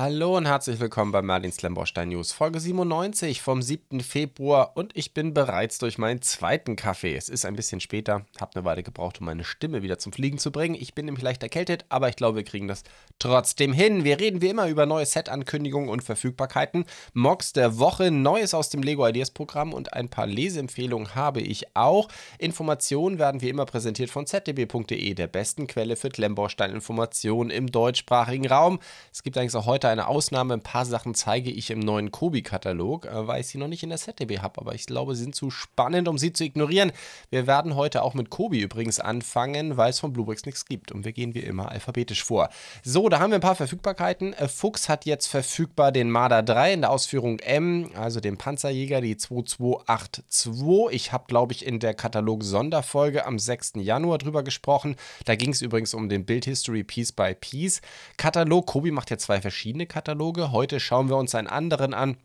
Hallo und herzlich willkommen bei Merlins Lemborstein News, Folge 97 vom 7. Februar und ich bin bereits durch meinen zweiten Kaffee. Es ist ein bisschen später, habe eine Weile gebraucht, um meine Stimme wieder zum Fliegen zu bringen. Ich bin nämlich leicht erkältet, aber ich glaube, wir kriegen das trotzdem hin. Wir reden wie immer über neue Set-Ankündigungen und Verfügbarkeiten, Mocs der Woche, Neues aus dem Lego Ideas Programm und ein paar Leseempfehlungen habe ich auch. Informationen werden wie immer präsentiert von zdb.de, der besten Quelle für Klemmbaustein-Informationen im deutschsprachigen Raum. Es gibt eigentlich auch heute eine Ausnahme. Ein paar Sachen zeige ich im neuen Kobi-Katalog, äh, weil ich sie noch nicht in der ZDB habe. Aber ich glaube, sie sind zu spannend, um sie zu ignorieren. Wir werden heute auch mit Kobi übrigens anfangen, weil es von Bluebricks nichts gibt. Und wir gehen wie immer alphabetisch vor. So, da haben wir ein paar Verfügbarkeiten. Äh, Fuchs hat jetzt verfügbar den Marder 3 in der Ausführung M, also den Panzerjäger, die 2282. Ich habe, glaube ich, in der Katalog-Sonderfolge am 6. Januar drüber gesprochen. Da ging es übrigens um den Build History Piece by Piece. Katalog, Kobi macht ja zwei verschiedene verschiedene Kataloge. Heute schauen wir uns einen anderen an.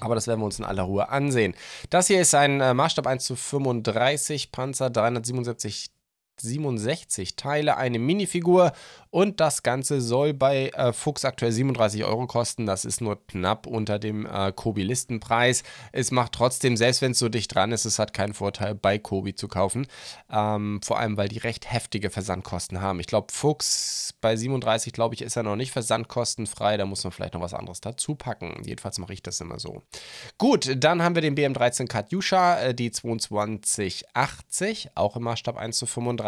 Aber das werden wir uns in aller Ruhe ansehen. Das hier ist ein äh, Maßstab 1 zu 35 Panzer 377 67 Teile, eine Minifigur und das Ganze soll bei äh, Fuchs aktuell 37 Euro kosten. Das ist nur knapp unter dem äh, Kobi-Listenpreis. Es macht trotzdem, selbst wenn es so dicht dran ist, es hat keinen Vorteil, bei Kobi zu kaufen. Ähm, vor allem, weil die recht heftige Versandkosten haben. Ich glaube, Fuchs bei 37, glaube ich, ist er noch nicht versandkostenfrei. Da muss man vielleicht noch was anderes dazu packen. Jedenfalls mache ich das immer so. Gut, dann haben wir den BM13 Katjuscha, äh, die 2280, auch im Maßstab 1 zu 35.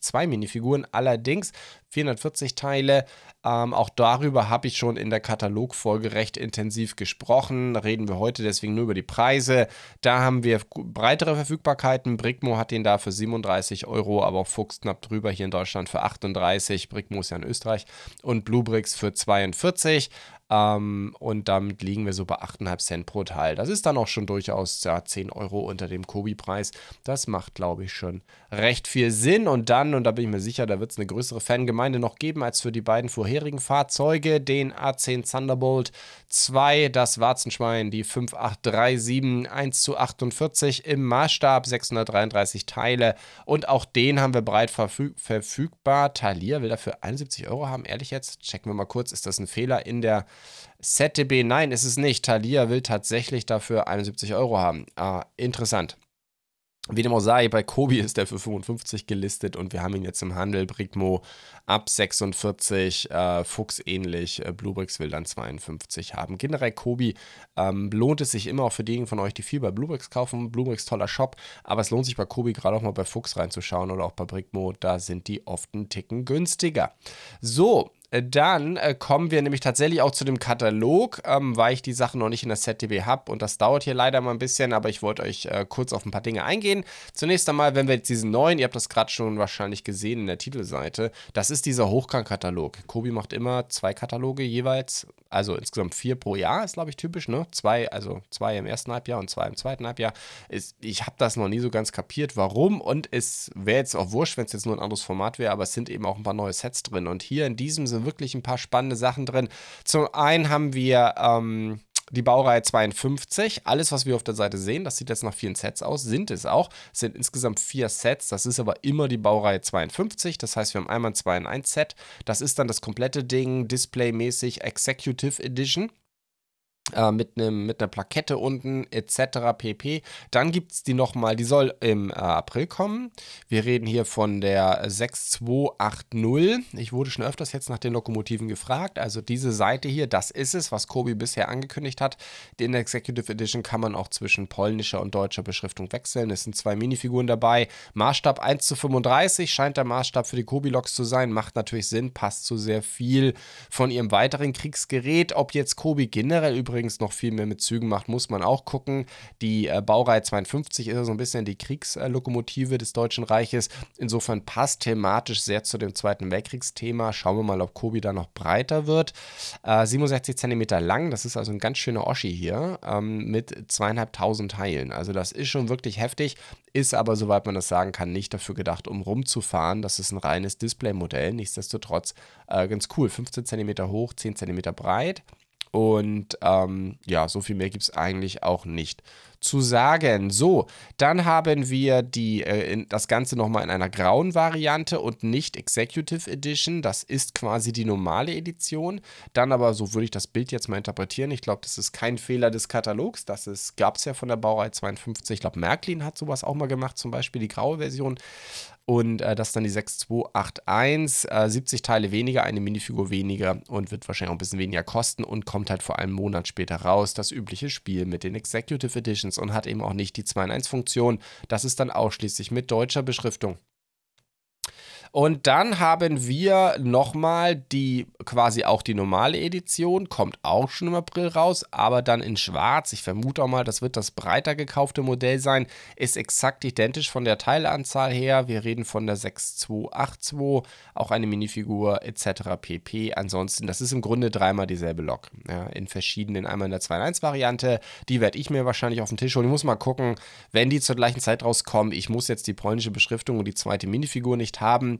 Zwei Minifiguren allerdings 440 Teile. Ähm, auch darüber habe ich schon in der Katalogfolge recht intensiv gesprochen. Reden wir heute deswegen nur über die Preise. Da haben wir breitere Verfügbarkeiten. Brickmo hat den da für 37 Euro, aber auch Fuchs knapp drüber hier in Deutschland für 38. Brickmo ist ja in Österreich. Und Bluebricks für 42. Ähm, und damit liegen wir so bei 8,5 Cent pro Teil. Das ist dann auch schon durchaus ja, 10 Euro unter dem Kobi-Preis. Das macht, glaube ich, schon recht viel Sinn. Und dann, und da bin ich mir sicher, da wird es eine größere Fangemeinde noch geben als für die beiden vorherigen Fahrzeuge. Den A10 Thunderbolt 2, das Warzenschwein, die 5837 1 zu 48 im Maßstab, 633 Teile. Und auch den haben wir breit verfüg verfügbar. Thalia will dafür 71 Euro haben. Ehrlich jetzt, checken wir mal kurz, ist das ein Fehler in der ZDB, nein, ist es nicht. Thalia will tatsächlich dafür 71 Euro haben. Ah, interessant. Wie dem auch sei, bei Kobi ist der für 55 gelistet und wir haben ihn jetzt im Handel. Brigmo ab 46, äh, Fuchs ähnlich, äh, Bluebricks will dann 52 haben. Generell Kobi ähm, lohnt es sich immer auch für diejenigen von euch, die viel bei Bluebricks kaufen. Bluebricks toller Shop, aber es lohnt sich bei Kobi gerade auch mal bei Fuchs reinzuschauen oder auch bei Brigmo. Da sind die oft einen Ticken günstiger. So, dann äh, kommen wir nämlich tatsächlich auch zu dem Katalog, ähm, weil ich die Sachen noch nicht in der ZDB habe und das dauert hier leider mal ein bisschen, aber ich wollte euch äh, kurz auf ein paar Dinge eingehen. Zunächst einmal, wenn wir jetzt diesen neuen, ihr habt das gerade schon wahrscheinlich gesehen in der Titelseite, das ist dieser Hochkant-Katalog. Kobi macht immer zwei Kataloge jeweils, also insgesamt vier pro Jahr, ist glaube ich typisch, ne? Zwei, also zwei im ersten Halbjahr und zwei im zweiten Halbjahr. Ist, ich habe das noch nie so ganz kapiert, warum und es wäre jetzt auch wurscht, wenn es jetzt nur ein anderes Format wäre, aber es sind eben auch ein paar neue Sets drin und hier in diesem sind wirklich ein paar spannende Sachen drin. Zum einen haben wir ähm, die Baureihe 52. Alles, was wir auf der Seite sehen, das sieht jetzt nach vielen Sets aus, sind es auch. Es sind insgesamt vier Sets. Das ist aber immer die Baureihe 52. Das heißt, wir haben einmal ein 2 in 1 Set. Das ist dann das komplette Ding, displaymäßig Executive Edition. Äh, mit, einem, mit einer Plakette unten etc. pp. Dann gibt es die nochmal, die soll im äh, April kommen. Wir reden hier von der 6280. Ich wurde schon öfters jetzt nach den Lokomotiven gefragt. Also diese Seite hier, das ist es, was Kobi bisher angekündigt hat. In der Executive Edition kann man auch zwischen polnischer und deutscher Beschriftung wechseln. Es sind zwei Minifiguren dabei. Maßstab 1 zu 35 scheint der Maßstab für die Kobi-Loks zu sein. Macht natürlich Sinn, passt zu sehr viel von ihrem weiteren Kriegsgerät. Ob jetzt Kobi generell übrigens übrigens noch viel mehr mit Zügen macht, muss man auch gucken. Die äh, Baureihe 52 ist so ein bisschen die Kriegslokomotive des Deutschen Reiches. Insofern passt thematisch sehr zu dem Zweiten Weltkriegsthema. Schauen wir mal, ob Kobi da noch breiter wird. Äh, 67 cm lang, das ist also ein ganz schöner Oschi hier ähm, mit zweieinhalbtausend Teilen. Also das ist schon wirklich heftig, ist aber, soweit man das sagen kann, nicht dafür gedacht, um rumzufahren. Das ist ein reines Displaymodell. Nichtsdestotrotz äh, ganz cool. 15 cm hoch, 10 cm breit. Und ähm, ja, so viel mehr gibt es eigentlich auch nicht zu sagen. So, dann haben wir die, äh, das Ganze nochmal in einer grauen Variante und nicht Executive Edition. Das ist quasi die normale Edition. Dann aber, so würde ich das Bild jetzt mal interpretieren. Ich glaube, das ist kein Fehler des Katalogs. Das gab es ja von der Baureihe 52. Ich glaube, Märklin hat sowas auch mal gemacht, zum Beispiel die graue Version. Und äh, das ist dann die 6281, äh, 70 Teile weniger, eine Minifigur weniger und wird wahrscheinlich auch ein bisschen weniger kosten und kommt halt vor einen Monat später raus. Das übliche Spiel mit den Executive Editions und hat eben auch nicht die 2 in 1 Funktion. Das ist dann ausschließlich mit deutscher Beschriftung. Und dann haben wir nochmal die quasi auch die normale Edition, kommt auch schon im April raus, aber dann in schwarz. Ich vermute auch mal, das wird das breiter gekaufte Modell sein. Ist exakt identisch von der Teileanzahl her. Wir reden von der 6282, auch eine Minifigur etc. pp. Ansonsten, das ist im Grunde dreimal dieselbe Lok. Ja, in verschiedenen, einmal in der 2 in 1 Variante. Die werde ich mir wahrscheinlich auf den Tisch holen. Ich muss mal gucken, wenn die zur gleichen Zeit rauskommen. Ich muss jetzt die polnische Beschriftung und die zweite Minifigur nicht haben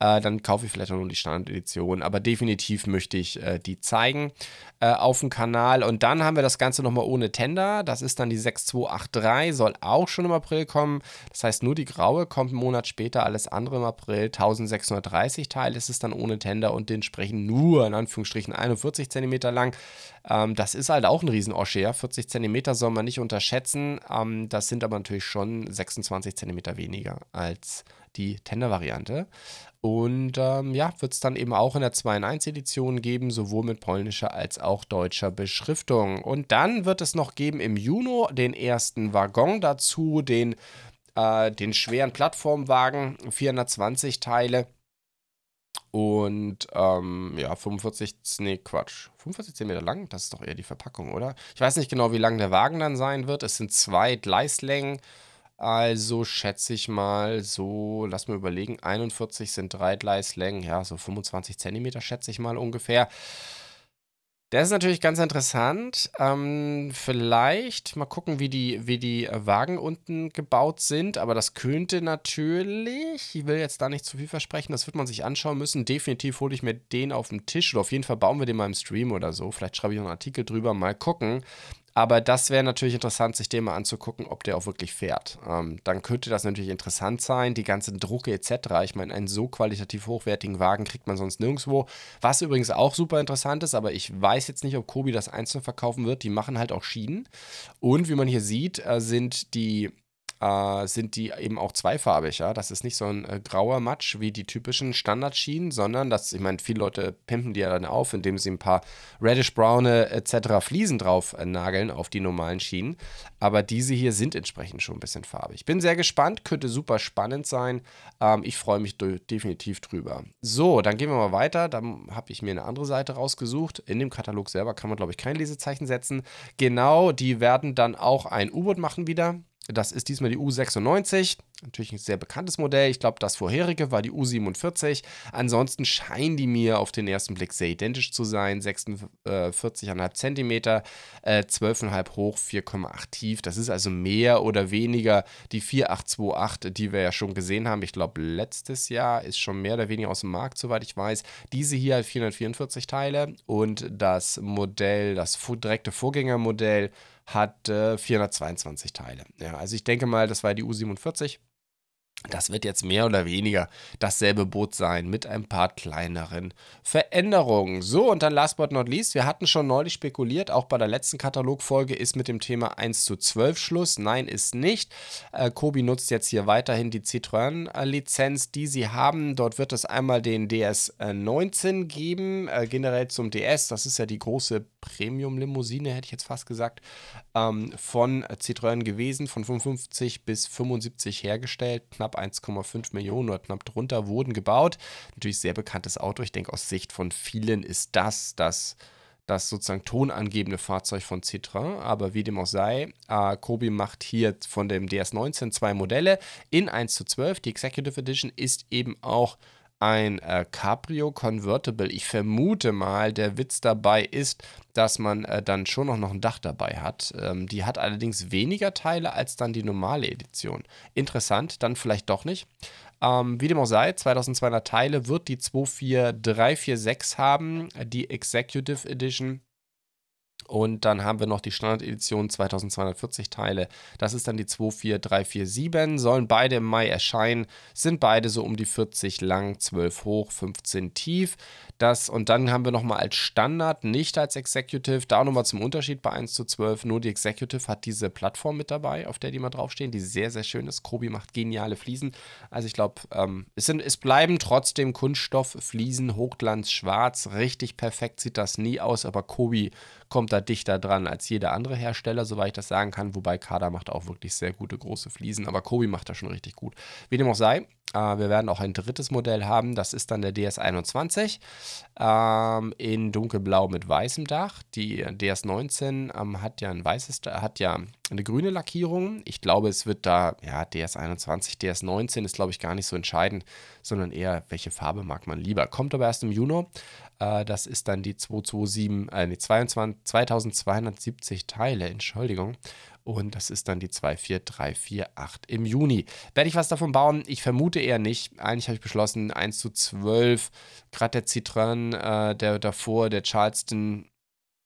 äh, dann kaufe ich vielleicht auch nur die Standard-Edition. Aber definitiv möchte ich äh, die zeigen äh, auf dem Kanal. Und dann haben wir das Ganze nochmal ohne Tender. Das ist dann die 6283, soll auch schon im April kommen. Das heißt, nur die graue kommt einen Monat später, alles andere im April. 1630 Teile ist es dann ohne Tender und entsprechend nur in Anführungsstrichen 41 cm lang. Ähm, das ist halt auch ein Riesen-Osche. 40 cm soll man nicht unterschätzen. Ähm, das sind aber natürlich schon 26 cm weniger als die Tender-Variante. Und ähm, ja, wird es dann eben auch in der 2 in 1 Edition geben, sowohl mit polnischer als auch deutscher Beschriftung. Und dann wird es noch geben im Juni den ersten Waggon dazu, den, äh, den schweren Plattformwagen, 420 Teile. Und ähm, ja, 45, nee, Quatsch, 45 cm lang, das ist doch eher die Verpackung, oder? Ich weiß nicht genau, wie lang der Wagen dann sein wird. Es sind zwei Gleislängen. Also schätze ich mal so, lass mir überlegen, 41 sind drei Gleislängen, ja, so 25 Zentimeter schätze ich mal ungefähr. Der ist natürlich ganz interessant. Ähm, vielleicht mal gucken, wie die, wie die Wagen unten gebaut sind. Aber das könnte natürlich, ich will jetzt da nicht zu viel versprechen, das wird man sich anschauen müssen. Definitiv hole ich mir den auf den Tisch oder auf jeden Fall bauen wir den mal im Stream oder so. Vielleicht schreibe ich noch einen Artikel drüber, mal gucken. Aber das wäre natürlich interessant, sich den mal anzugucken, ob der auch wirklich fährt. Ähm, dann könnte das natürlich interessant sein, die ganzen Drucke etc. Ich meine, einen so qualitativ hochwertigen Wagen kriegt man sonst nirgendwo. Was übrigens auch super interessant ist, aber ich weiß jetzt nicht, ob Kobi das einzeln verkaufen wird. Die machen halt auch Schienen. Und wie man hier sieht, äh, sind die äh, sind die eben auch zweifarbig. Ja? Das ist nicht so ein äh, grauer Matsch wie die typischen Standardschienen, sondern das, ich meine, viele Leute pimpen die ja dann auf, indem sie ein paar reddish-braune etc. Fliesen drauf äh, nageln auf die normalen Schienen. Aber diese hier sind entsprechend schon ein bisschen farbig. Bin sehr gespannt, könnte super spannend sein. Ähm, ich freue mich definitiv drüber. So, dann gehen wir mal weiter. Dann habe ich mir eine andere Seite rausgesucht. In dem Katalog selber kann man, glaube ich, kein Lesezeichen setzen. Genau, die werden dann auch ein U-Boot machen wieder. Das ist diesmal die U96. Natürlich ein sehr bekanntes Modell. Ich glaube, das vorherige war die U47. Ansonsten scheinen die mir auf den ersten Blick sehr identisch zu sein. 46,5 cm, äh, 12,5 hoch, 4,8 tief. Das ist also mehr oder weniger die 4828, die wir ja schon gesehen haben. Ich glaube, letztes Jahr ist schon mehr oder weniger aus dem Markt, soweit ich weiß. Diese hier hat 444 Teile und das Modell, das direkte Vorgängermodell, hat äh, 422 Teile. Ja, also ich denke mal, das war die U47. Das wird jetzt mehr oder weniger dasselbe Boot sein mit ein paar kleineren Veränderungen. So, und dann last but not least, wir hatten schon neulich spekuliert, auch bei der letzten Katalogfolge ist mit dem Thema 1 zu 12 Schluss. Nein, ist nicht. Äh, Kobi nutzt jetzt hier weiterhin die Citroën-Lizenz, die sie haben. Dort wird es einmal den DS19 geben, äh, generell zum DS. Das ist ja die große Premium-Limousine, hätte ich jetzt fast gesagt, ähm, von Citroën gewesen, von 55 bis 75 hergestellt. Knapp 1,5 Millionen oder knapp drunter wurden gebaut. Natürlich sehr bekanntes Auto. Ich denke, aus Sicht von vielen ist das das das sozusagen tonangebende Fahrzeug von Citroën, aber wie dem auch sei, äh, Kobi macht hier von dem DS19 zwei Modelle in 1 zu 12. Die Executive Edition ist eben auch ein äh, Cabrio Convertible. Ich vermute mal, der Witz dabei ist, dass man äh, dann schon noch, noch ein Dach dabei hat. Ähm, die hat allerdings weniger Teile als dann die normale Edition. Interessant, dann vielleicht doch nicht. Ähm, wie dem auch sei, 2200 Teile wird die 24346 haben, die Executive Edition. Und dann haben wir noch die Standard-Edition 2240 Teile. Das ist dann die 24347. Sollen beide im Mai erscheinen. Sind beide so um die 40 lang, 12 hoch, 15 tief. Das, und dann haben wir nochmal als Standard, nicht als Executive. Da nochmal zum Unterschied bei 1 zu 12. Nur die Executive hat diese Plattform mit dabei, auf der die mal draufstehen, die sehr, sehr schön ist. Kobi macht geniale Fliesen. Also ich glaube, ähm, es, es bleiben trotzdem Kunststofffliesen, Hochglanz, schwarz. Richtig perfekt sieht das nie aus, aber Kobi kommt da dichter dran als jeder andere Hersteller, soweit ich das sagen kann. Wobei Kada macht auch wirklich sehr gute große Fliesen, aber Kobi macht das schon richtig gut. Wie dem auch sei, wir werden auch ein drittes Modell haben. Das ist dann der DS21 ähm, in dunkelblau mit weißem Dach. Die DS19 ähm, hat ja ein weißes, hat ja eine grüne Lackierung. Ich glaube, es wird da, ja, DS21, DS19 ist, glaube ich, gar nicht so entscheidend, sondern eher, welche Farbe mag man lieber. Kommt aber erst im Juni. Äh, das ist dann die 227, äh, nee, 22, 2270 Teile, Entschuldigung. Und das ist dann die 24348 im Juni. Werde ich was davon bauen? Ich vermute eher nicht. Eigentlich habe ich beschlossen, 1 zu 12. Gerade der Citroën, äh, der davor, der Charleston,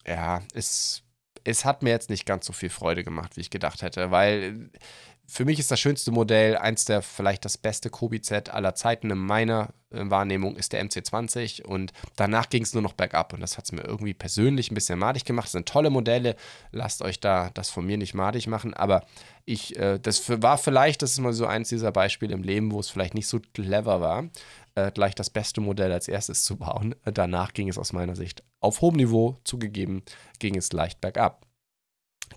ja, es, es hat mir jetzt nicht ganz so viel Freude gemacht, wie ich gedacht hätte, weil für mich ist das schönste Modell, eins der vielleicht das beste Kobi-Z aller Zeiten in meiner äh, Wahrnehmung ist der MC20 und danach ging es nur noch bergab und das hat es mir irgendwie persönlich ein bisschen madig gemacht. Das sind tolle Modelle, lasst euch da das von mir nicht madig machen, aber ich, äh, das war vielleicht, das ist mal so eins dieser Beispiele im Leben, wo es vielleicht nicht so clever war, äh, gleich das beste Modell als erstes zu bauen. Danach ging es aus meiner Sicht auf hohem Niveau, zugegeben, ging es leicht bergab.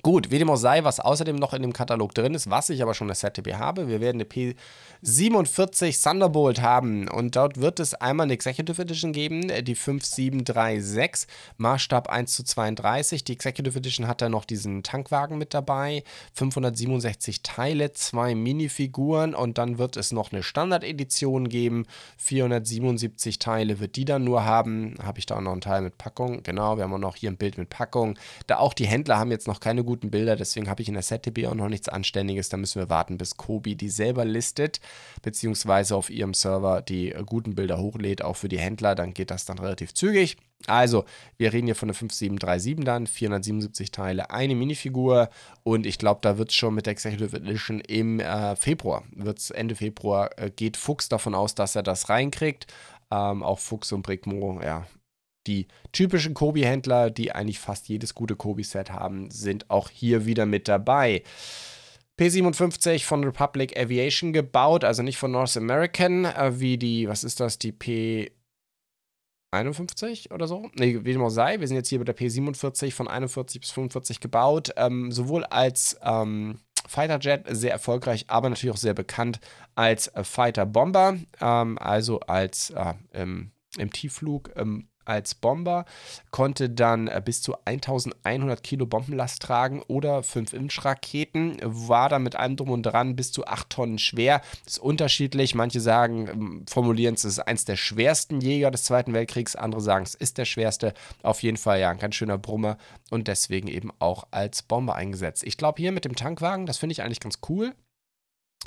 Gut, wie dem auch sei, was außerdem noch in dem Katalog drin ist, was ich aber schon das ZTB habe, wir werden eine P47 Thunderbolt haben und dort wird es einmal eine Executive Edition geben, die 5736, Maßstab 1 zu 32. Die Executive Edition hat da noch diesen Tankwagen mit dabei, 567 Teile, zwei Minifiguren und dann wird es noch eine Standard-Edition geben, 477 Teile wird die dann nur haben. Habe ich da auch noch einen Teil mit Packung? Genau, wir haben auch noch hier ein Bild mit Packung. Da auch die Händler haben jetzt noch keine guten Bilder, deswegen habe ich in der ZTB auch noch nichts Anständiges. Da müssen wir warten, bis Kobi die selber listet, beziehungsweise auf ihrem Server die äh, guten Bilder hochlädt, auch für die Händler. Dann geht das dann relativ zügig. Also, wir reden hier von der 5737 dann, 477 Teile, eine Minifigur und ich glaube, da wird es schon mit der Executive Edition im äh, Februar, wird's Ende Februar, äh, geht Fuchs davon aus, dass er das reinkriegt. Ähm, auch Fuchs und Brickmo, ja, die typischen Kobi-Händler, die eigentlich fast jedes gute Kobi-Set haben, sind auch hier wieder mit dabei. P57 von Republic Aviation gebaut, also nicht von North American, äh, wie die, was ist das, die P51 oder so? Ne, wie dem auch sei, wir sind jetzt hier bei der P47 von 41 bis 45 gebaut, ähm, sowohl als ähm, Fighter Jet sehr erfolgreich, aber natürlich auch sehr bekannt als Fighter Bomber, ähm, also als äh, im, im Tiefflug ähm, als Bomber, konnte dann äh, bis zu 1100 Kilo Bombenlast tragen oder 5-Inch-Raketen, war dann mit allem drum und dran bis zu 8 Tonnen schwer. Das ist unterschiedlich. Manche sagen, ähm, formulieren es, es ist eins der schwersten Jäger des Zweiten Weltkriegs, andere sagen, es ist der schwerste. Auf jeden Fall ja ein ganz schöner Brummer und deswegen eben auch als Bomber eingesetzt. Ich glaube, hier mit dem Tankwagen, das finde ich eigentlich ganz cool.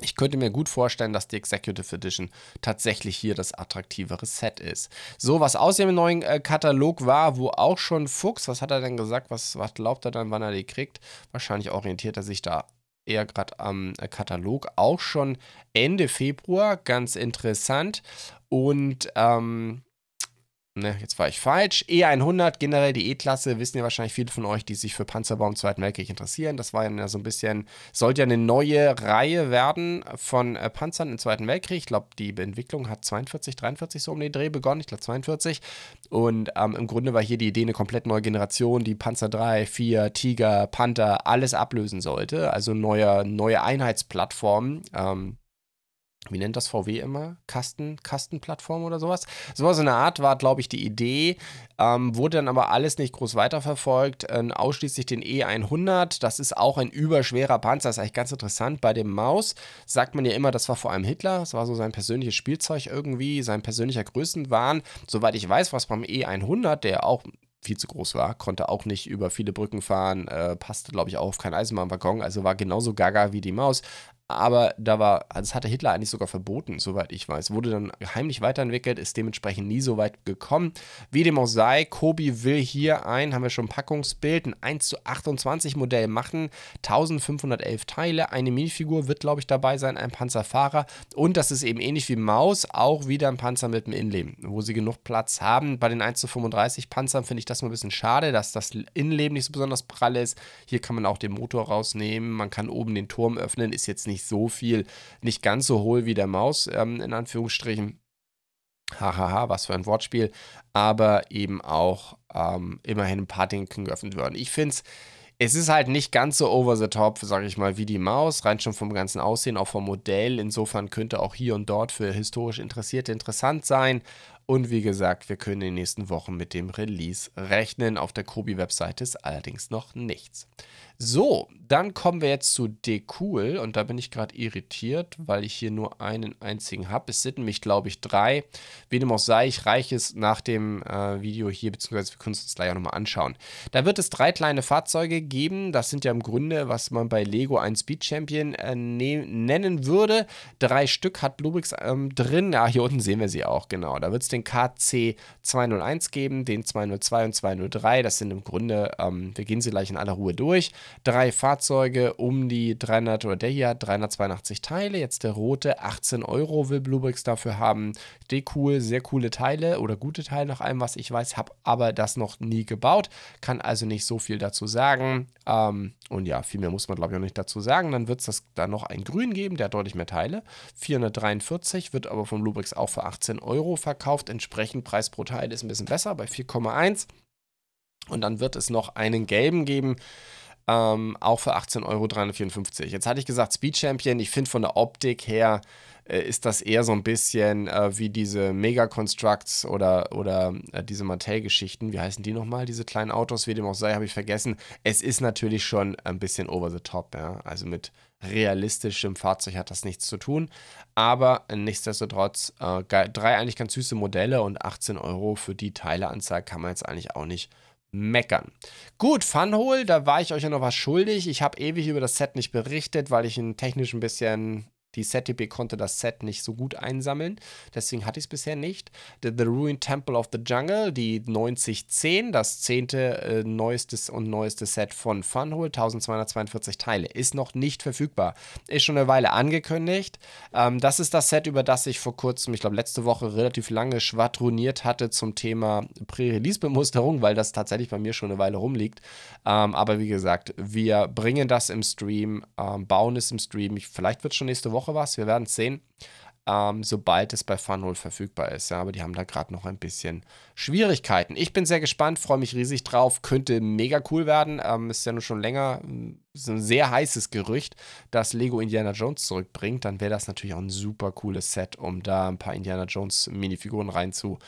Ich könnte mir gut vorstellen, dass die Executive Edition tatsächlich hier das attraktivere Set ist. So, was aus dem neuen äh, Katalog war, wo auch schon Fuchs, was hat er denn gesagt, was, was glaubt er dann, wann er die kriegt? Wahrscheinlich orientiert er sich da eher gerade am äh, Katalog. Auch schon Ende Februar, ganz interessant. Und ähm, Ne, jetzt war ich falsch. E100, generell die E-Klasse, wissen ja wahrscheinlich viele von euch, die sich für Panzerbau im Zweiten Weltkrieg interessieren. Das war ja so ein bisschen, sollte ja eine neue Reihe werden von äh, Panzern im Zweiten Weltkrieg. Ich glaube, die Entwicklung hat 42, 43 so um den Dreh begonnen. Ich glaube 42. Und ähm, im Grunde war hier die Idee eine komplett neue Generation, die Panzer 3, 4, Tiger, Panther, alles ablösen sollte. Also neue, neue Einheitsplattformen. Ähm, wie nennt das VW immer? Kasten, Kastenplattform oder sowas. So eine Art war, glaube ich, die Idee. Ähm, wurde dann aber alles nicht groß weiterverfolgt. Ähm, ausschließlich den E100. Das ist auch ein überschwerer Panzer. Das ist eigentlich ganz interessant. Bei dem Maus sagt man ja immer, das war vor allem Hitler. Das war so sein persönliches Spielzeug irgendwie, sein persönlicher Größenwahn. Soweit ich weiß, was beim E100, der auch viel zu groß war, konnte auch nicht über viele Brücken fahren, äh, passte, glaube ich, auch auf keinen Eisenbahnwaggon, also war genauso gaga wie die Maus. Aber da war, also das hatte Hitler eigentlich sogar verboten, soweit ich weiß. Wurde dann heimlich weiterentwickelt, ist dementsprechend nie so weit gekommen. Wie dem auch sei, Kobi will hier ein, haben wir schon ein Packungsbild, ein 1 zu 28 Modell machen, 1511 Teile, eine Minifigur wird, glaube ich, dabei sein, ein Panzerfahrer und das ist eben ähnlich wie Maus, auch wieder ein Panzer mit dem Innenleben, wo sie genug Platz haben. Bei den 1 zu 35 Panzern finde ich das mal ein bisschen schade, dass das Innenleben nicht so besonders prall ist. Hier kann man auch den Motor rausnehmen, man kann oben den Turm öffnen, ist jetzt nicht nicht so viel, nicht ganz so hohl wie der Maus, ähm, in Anführungsstrichen. Hahaha, was für ein Wortspiel. Aber eben auch ähm, immerhin ein paar Dinge können geöffnet werden. Ich finde es. Es ist halt nicht ganz so over the top, sage ich mal, wie die Maus, rein schon vom ganzen Aussehen, auch vom Modell. Insofern könnte auch hier und dort für historisch Interessierte interessant sein. Und wie gesagt, wir können in den nächsten Wochen mit dem Release rechnen. Auf der Kobi-Webseite ist allerdings noch nichts. So, dann kommen wir jetzt zu Decool und da bin ich gerade irritiert, weil ich hier nur einen einzigen habe. Es sind nämlich, glaube ich, drei. Wie dem auch sei, ich reiche es nach dem äh, Video hier, beziehungsweise wir können es uns gleich auch nochmal anschauen. Da wird es drei kleine Fahrzeuge geben. Das sind ja im Grunde, was man bei Lego ein Speed Champion äh, ne nennen würde. Drei Stück hat Bluebricks ähm, drin. Ja, hier unten sehen wir sie auch, genau. Da wird es den KC 201 geben, den 202 und 203. Das sind im Grunde, ähm, wir gehen sie gleich in aller Ruhe durch. Drei Fahrzeuge um die 300 oder der hier hat 382 Teile. Jetzt der rote 18 Euro will Bluebricks dafür haben. Die cool, sehr coole Teile oder gute Teile nach allem, was ich weiß, habe aber das noch nie gebaut. Kann also nicht so viel dazu sagen. Ähm, und ja, viel mehr muss man glaube ich auch nicht dazu sagen. Dann wird es da noch ein Grün geben, der hat deutlich mehr Teile. 443 wird aber von Bluebricks auch für 18 Euro verkauft. Entsprechend Preis pro Teil ist ein bisschen besser bei 4,1. Und dann wird es noch einen gelben geben. Ähm, auch für 18,354 Euro. Jetzt hatte ich gesagt, Speed Champion. Ich finde von der Optik her äh, ist das eher so ein bisschen äh, wie diese Mega-Constructs oder, oder äh, diese Mattel-Geschichten. Wie heißen die nochmal, diese kleinen Autos? Wie dem auch sei, habe ich vergessen. Es ist natürlich schon ein bisschen over the top. Ja? Also mit realistischem Fahrzeug hat das nichts zu tun. Aber nichtsdestotrotz, äh, drei eigentlich ganz süße Modelle und 18 Euro für die Teileanzahl kann man jetzt eigentlich auch nicht meckern. Gut, Funhole, da war ich euch ja noch was schuldig. Ich habe ewig über das Set nicht berichtet, weil ich ihn technisch ein bisschen die ZDB konnte das Set nicht so gut einsammeln, deswegen hatte ich es bisher nicht. The, the, Ruined Temple of the Jungle, die 9010, das zehnte äh, neuestes und neueste Set von Funhole, 1242 Teile, ist noch nicht verfügbar. Ist schon eine Weile angekündigt. Ähm, das ist das Set, über das ich vor kurzem, ich glaube letzte Woche, relativ lange schwadroniert hatte zum Thema Prä-Release-Bemusterung, weil das tatsächlich bei mir schon eine Weile rumliegt. Ähm, aber wie gesagt, wir bringen das im Stream, ähm, bauen es im Stream. Ich, vielleicht wird es schon nächste Woche Woche was, wir werden es sehen, ähm, sobald es bei Funhole verfügbar ist. Ja, aber die haben da gerade noch ein bisschen Schwierigkeiten. Ich bin sehr gespannt, freue mich riesig drauf, könnte mega cool werden. Ähm, ist ja nun schon länger ist ein sehr heißes Gerücht, dass Lego Indiana Jones zurückbringt. Dann wäre das natürlich auch ein super cooles Set, um da ein paar Indiana Jones Minifiguren reinzu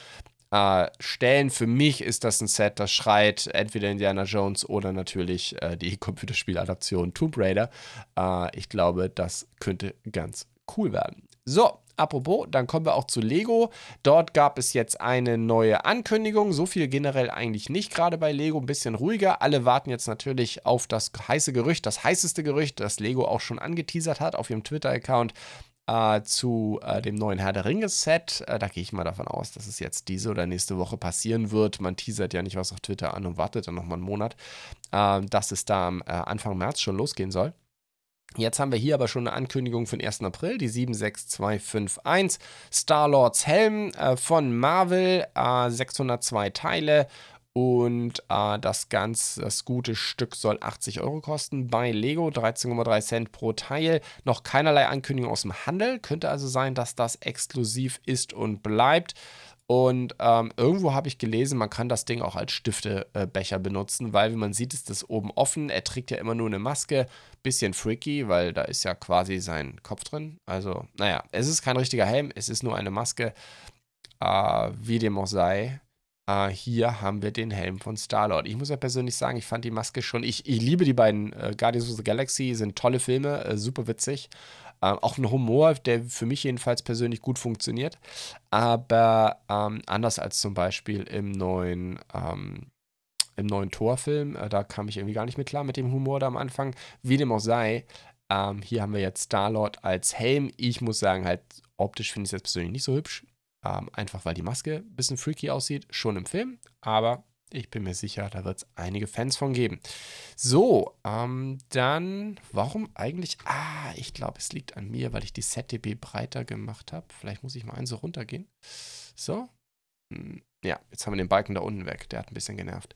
äh, stellen. Für mich ist das ein Set, das schreit entweder Indiana Jones oder natürlich äh, die Computerspieladaption Tomb Raider. Äh, ich glaube, das könnte ganz cool werden. So, Apropos, dann kommen wir auch zu Lego. Dort gab es jetzt eine neue Ankündigung. So viel generell eigentlich nicht, gerade bei Lego. Ein bisschen ruhiger. Alle warten jetzt natürlich auf das heiße Gerücht, das heißeste Gerücht, das Lego auch schon angeteasert hat auf ihrem Twitter-Account äh, zu äh, dem neuen Herr der Ringe-Set. Äh, da gehe ich mal davon aus, dass es jetzt diese oder nächste Woche passieren wird. Man teasert ja nicht was auf Twitter an und wartet dann nochmal einen Monat, ähm, dass es da am äh, Anfang März schon losgehen soll. Jetzt haben wir hier aber schon eine Ankündigung für den 1. April, die 76251. Star-Lords Helm äh, von Marvel, äh, 602 Teile und äh, das ganz, das gute Stück soll 80 Euro kosten bei Lego, 13,3 Cent pro Teil. Noch keinerlei Ankündigung aus dem Handel. Könnte also sein, dass das exklusiv ist und bleibt. Und ähm, irgendwo habe ich gelesen, man kann das Ding auch als Stiftebecher äh, benutzen, weil, wie man sieht, ist das oben offen. Er trägt ja immer nur eine Maske. Bisschen freaky, weil da ist ja quasi sein Kopf drin. Also, naja, es ist kein richtiger Helm, es ist nur eine Maske. Äh, wie dem auch sei. Uh, hier haben wir den Helm von Star-Lord. Ich muss ja persönlich sagen, ich fand die Maske schon. Ich, ich liebe die beiden äh, Guardians of the Galaxy, sind tolle Filme, äh, super witzig. Äh, auch ein Humor, der für mich jedenfalls persönlich gut funktioniert. Aber ähm, anders als zum Beispiel im neuen, ähm, im neuen Torfilm, äh, da kam ich irgendwie gar nicht mit klar mit dem Humor da am Anfang. Wie dem auch sei, Ähm, hier haben wir jetzt Star-Lord als Helm. Ich muss sagen, halt optisch finde ich es jetzt persönlich nicht so hübsch. Ähm, einfach weil die Maske ein bisschen freaky aussieht, schon im Film. Aber ich bin mir sicher, da wird es einige Fans von geben. So, ähm, dann, warum eigentlich? Ah, ich glaube, es liegt an mir, weil ich die ZDB breiter gemacht habe. Vielleicht muss ich mal einen so runtergehen. So. Hm, ja, jetzt haben wir den Balken da unten weg. Der hat ein bisschen genervt.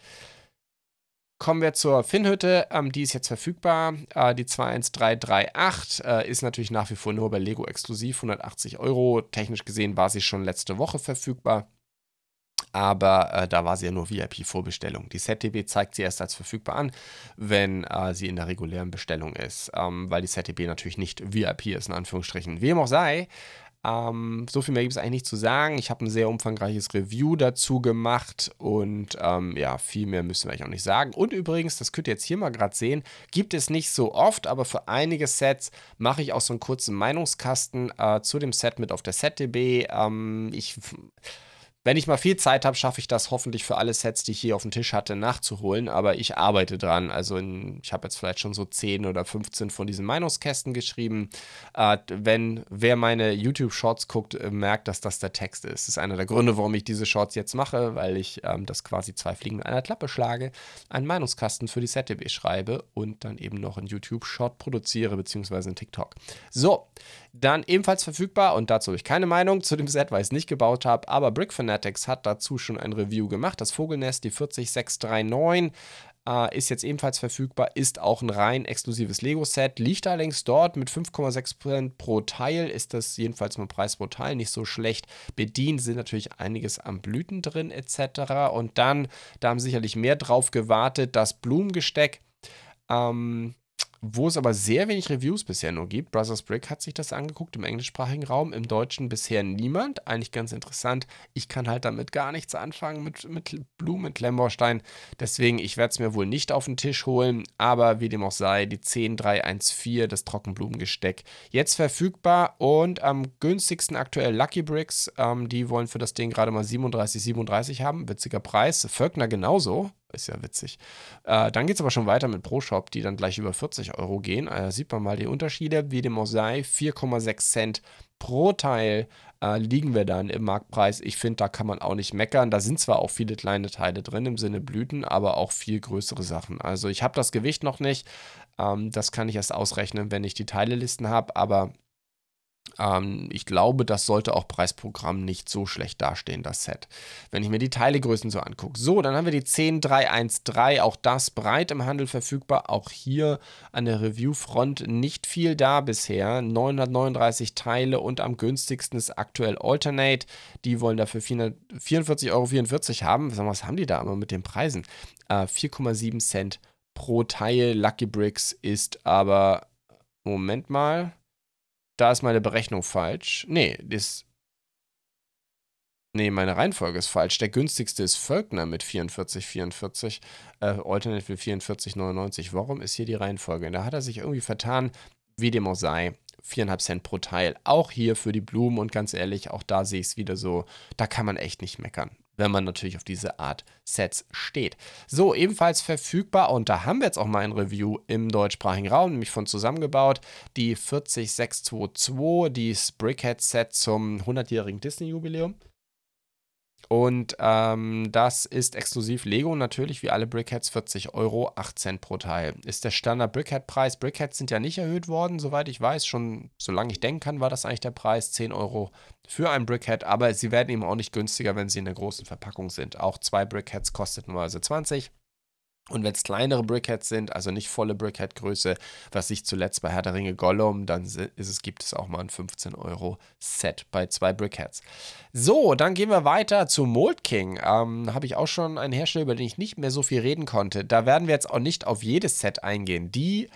Kommen wir zur Finnhütte. Ähm, die ist jetzt verfügbar. Äh, die 21338 äh, ist natürlich nach wie vor nur bei Lego exklusiv. 180 Euro. Technisch gesehen war sie schon letzte Woche verfügbar. Aber äh, da war sie ja nur VIP-Vorbestellung. Die ZDB zeigt sie erst als verfügbar an, wenn äh, sie in der regulären Bestellung ist. Ähm, weil die ZDB natürlich nicht VIP ist, in Anführungsstrichen. Wie auch sei, ähm, so viel mehr gibt es eigentlich nicht zu sagen. Ich habe ein sehr umfangreiches Review dazu gemacht und ähm, ja, viel mehr müssen wir eigentlich auch nicht sagen. Und übrigens, das könnt ihr jetzt hier mal gerade sehen, gibt es nicht so oft, aber für einige Sets mache ich auch so einen kurzen Meinungskasten äh, zu dem Set mit auf der SetDB. Ähm, ich wenn ich mal viel Zeit habe, schaffe ich das hoffentlich für alle Sets, die ich hier auf dem Tisch hatte, nachzuholen. Aber ich arbeite dran. Also in, ich habe jetzt vielleicht schon so 10 oder 15 von diesen Meinungskästen geschrieben. Äh, wenn wer meine YouTube-Shorts guckt, äh, merkt, dass das der Text ist. Das ist einer der Gründe, warum ich diese Shorts jetzt mache, weil ich ähm, das quasi zwei Fliegen mit einer Klappe schlage, einen Meinungskasten für die ZDB schreibe und dann eben noch einen YouTube-Short produziere, beziehungsweise einen TikTok. So, dann ebenfalls verfügbar und dazu habe ich keine Meinung zu dem Set, weil ich es nicht gebaut habe, aber Brick Fanatics hat dazu schon ein Review gemacht. Das Vogelnest, die 40639, äh, ist jetzt ebenfalls verfügbar, ist auch ein rein exklusives Lego-Set, liegt allerdings dort mit 5,6% pro Teil, ist das jedenfalls mit Preis pro Teil nicht so schlecht bedient, sind natürlich einiges am Blüten drin etc. Und dann, da haben sicherlich mehr drauf gewartet, das Blumengesteck. Ähm, wo es aber sehr wenig Reviews bisher nur gibt. Brothers Brick hat sich das angeguckt im englischsprachigen Raum, im Deutschen bisher niemand. Eigentlich ganz interessant. Ich kann halt damit gar nichts anfangen mit, mit Blumen, mit Klemmbaustein. Deswegen, ich werde es mir wohl nicht auf den Tisch holen. Aber wie dem auch sei, die 10314, das Trockenblumengesteck, jetzt verfügbar und am günstigsten aktuell Lucky Bricks. Ähm, die wollen für das Ding gerade mal 37, 37 haben. Witziger Preis. Völkner genauso. Ist ja witzig. Äh, dann geht es aber schon weiter mit ProShop, die dann gleich über 40 Euro gehen. Äh, sieht man mal die Unterschiede. Wie dem auch sei, 4,6 Cent pro Teil äh, liegen wir dann im Marktpreis. Ich finde, da kann man auch nicht meckern. Da sind zwar auch viele kleine Teile drin im Sinne Blüten, aber auch viel größere Sachen. Also ich habe das Gewicht noch nicht. Ähm, das kann ich erst ausrechnen, wenn ich die Teilelisten habe. Aber ähm, ich glaube, das sollte auch Preisprogramm nicht so schlecht dastehen, das Set. Wenn ich mir die Teilegrößen so angucke. So, dann haben wir die 10313, auch das breit im Handel verfügbar. Auch hier an der Reviewfront nicht viel da bisher. 939 Teile und am günstigsten ist aktuell Alternate. Die wollen dafür 44,44 Euro haben. Was haben die da immer mit den Preisen? Äh, 4,7 Cent pro Teil. Lucky Bricks ist aber, Moment mal, da ist meine Berechnung falsch. Nee, das. Nee, meine Reihenfolge ist falsch. Der günstigste ist Völkner mit 44,44. Äh, Alternate will 44,99. Warum ist hier die Reihenfolge? Da hat er sich irgendwie vertan. Wie dem auch sei. 4,5 Cent pro Teil. Auch hier für die Blumen und ganz ehrlich, auch da sehe ich es wieder so. Da kann man echt nicht meckern wenn man natürlich auf diese Art Sets steht. So, ebenfalls verfügbar und da haben wir jetzt auch mal ein Review im deutschsprachigen Raum, nämlich von zusammengebaut, die 40622, die Brickhead Set zum 100-jährigen Disney-Jubiläum. Und ähm, das ist exklusiv Lego, natürlich wie alle Brickheads 40 Euro, 8 Cent pro Teil. Ist der Standard Brickhead-Preis. Brickheads sind ja nicht erhöht worden, soweit ich weiß. Schon solange ich denken kann, war das eigentlich der Preis. 10 Euro für ein Brickhead, aber sie werden eben auch nicht günstiger, wenn sie in der großen Verpackung sind. Auch zwei Brickheads kostet nur 20. Und wenn es kleinere Brickheads sind, also nicht volle Brickhead-Größe, was ich zuletzt bei Herr der Ringe Gollum, dann ist es, gibt es auch mal ein 15 Euro Set bei zwei Brickheads. So, dann gehen wir weiter zu Mold King. Ähm, Habe ich auch schon einen Hersteller, über den ich nicht mehr so viel reden konnte. Da werden wir jetzt auch nicht auf jedes Set eingehen. Die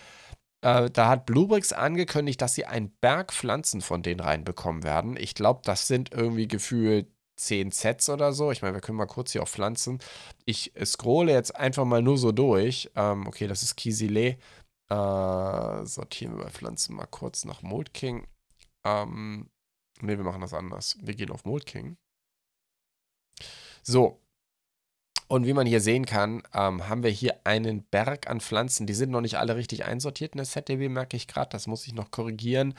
äh, da hat Bluebricks angekündigt, dass sie einen Berg Pflanzen von denen reinbekommen werden. Ich glaube, das sind irgendwie gefühlt 10 Sets oder so. Ich meine, wir können mal kurz hier auf Pflanzen. Ich scrolle jetzt einfach mal nur so durch. Ähm, okay, das ist Kisile. Äh, sortieren wir bei Pflanzen mal kurz nach Mold King. Ähm, ne, wir machen das anders. Wir gehen auf Mold King. So. Und wie man hier sehen kann, ähm, haben wir hier einen Berg an Pflanzen. Die sind noch nicht alle richtig einsortiert in der ZDB, merke ich gerade. Das muss ich noch korrigieren.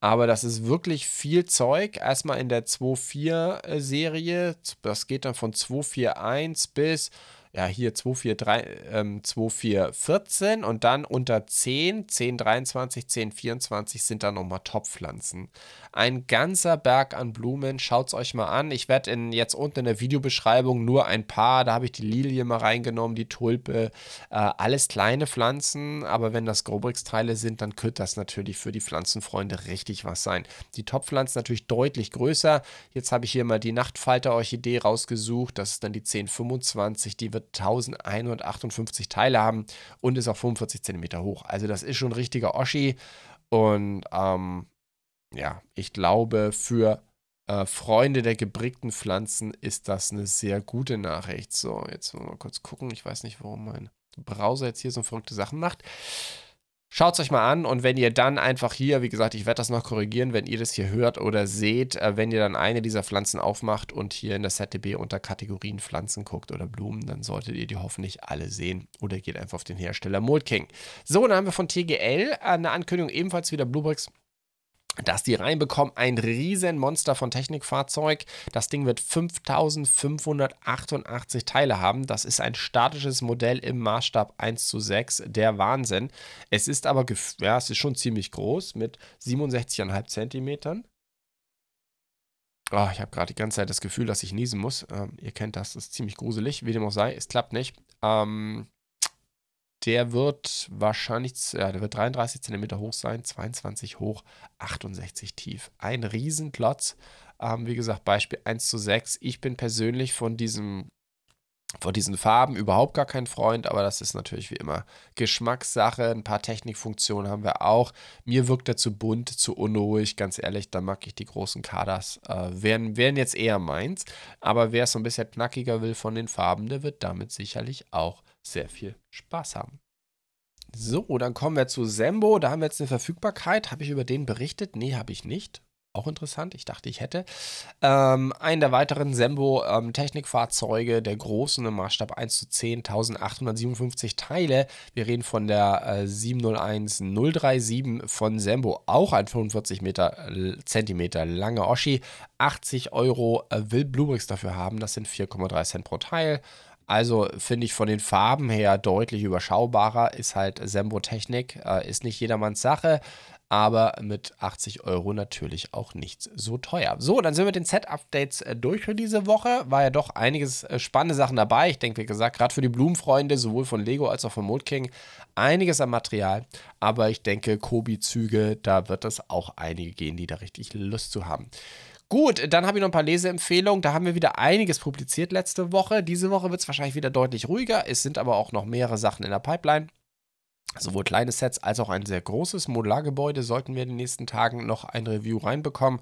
Aber das ist wirklich viel Zeug. Erstmal in der 2.4-Serie. Das geht dann von 2.4.1 bis ja, hier 243, ähm, 2414 und dann unter 10, 1023, 1024 sind dann nochmal Topfpflanzen. Ein ganzer Berg an Blumen, schaut es euch mal an. Ich werde jetzt unten in der Videobeschreibung nur ein paar, da habe ich die Lilie mal reingenommen, die Tulpe, äh, alles kleine Pflanzen, aber wenn das Grobrix-Teile sind, dann könnte das natürlich für die Pflanzenfreunde richtig was sein. Die Topfpflanzen natürlich deutlich größer. Jetzt habe ich hier mal die Nachtfalter-Orchidee rausgesucht, das ist dann die 1025, die wird 1158 Teile haben und ist auch 45 cm hoch. Also das ist schon ein richtiger Oschi. Und ähm, ja, ich glaube, für äh, Freunde der gebrickten Pflanzen ist das eine sehr gute Nachricht. So, jetzt mal kurz gucken. Ich weiß nicht, warum mein Browser jetzt hier so verrückte Sachen macht. Schaut es euch mal an und wenn ihr dann einfach hier, wie gesagt, ich werde das noch korrigieren, wenn ihr das hier hört oder seht, äh, wenn ihr dann eine dieser Pflanzen aufmacht und hier in der ZDB unter Kategorien Pflanzen guckt oder Blumen, dann solltet ihr die hoffentlich alle sehen oder geht einfach auf den Hersteller Mold King. So, dann haben wir von TGL eine Ankündigung, ebenfalls wieder Bluebricks dass die reinbekommen. Ein riesen Monster von Technikfahrzeug. Das Ding wird 5588 Teile haben. Das ist ein statisches Modell im Maßstab 1 zu 6. Der Wahnsinn. Es ist aber, ja, es ist schon ziemlich groß mit 67,5 Zentimetern. Oh, ich habe gerade die ganze Zeit das Gefühl, dass ich niesen muss. Ähm, ihr kennt das, das ist ziemlich gruselig. Wie dem auch sei, es klappt nicht. Ähm, der wird wahrscheinlich, ja, der wird 33 cm hoch sein, 22 hoch, 68 tief. Ein Riesenklotz. Ähm, wie gesagt, Beispiel 1 zu 6. Ich bin persönlich von diesem von diesen Farben überhaupt gar kein Freund, aber das ist natürlich wie immer Geschmackssache. Ein paar Technikfunktionen haben wir auch. Mir wirkt er zu bunt, zu unruhig, ganz ehrlich, da mag ich die großen Kaders. Äh, wären, wären jetzt eher meins, aber wer es so ein bisschen knackiger will von den Farben, der wird damit sicherlich auch sehr viel Spaß haben. So, dann kommen wir zu Sembo. Da haben wir jetzt eine Verfügbarkeit. Habe ich über den berichtet? Nee, habe ich nicht. Auch interessant, ich dachte, ich hätte. Ähm, einen der weiteren Sembo-Technikfahrzeuge, ähm, der großen im Maßstab 1 zu 10, 1857 Teile. Wir reden von der äh, 701 037 von Sembo, auch ein 45 Meter, äh, Zentimeter langer Oschi. 80 Euro äh, will Bluebricks dafür haben, das sind 4,3 Cent pro Teil. Also finde ich von den Farben her deutlich überschaubarer. Ist halt Sembo-Technik, äh, ist nicht jedermanns Sache, aber mit 80 Euro natürlich auch nicht so teuer. So, dann sind wir mit den Set-Updates äh, durch für diese Woche. War ja doch einiges äh, spannende Sachen dabei. Ich denke, wie gesagt, gerade für die Blumenfreunde, sowohl von Lego als auch von Mold King, einiges an Material. Aber ich denke, Kobi-Züge, da wird es auch einige gehen, die da richtig Lust zu haben. Gut, dann habe ich noch ein paar Leseempfehlungen. Da haben wir wieder einiges publiziert letzte Woche. Diese Woche wird es wahrscheinlich wieder deutlich ruhiger. Es sind aber auch noch mehrere Sachen in der Pipeline. Sowohl kleine Sets als auch ein sehr großes Modulargebäude sollten wir in den nächsten Tagen noch ein Review reinbekommen.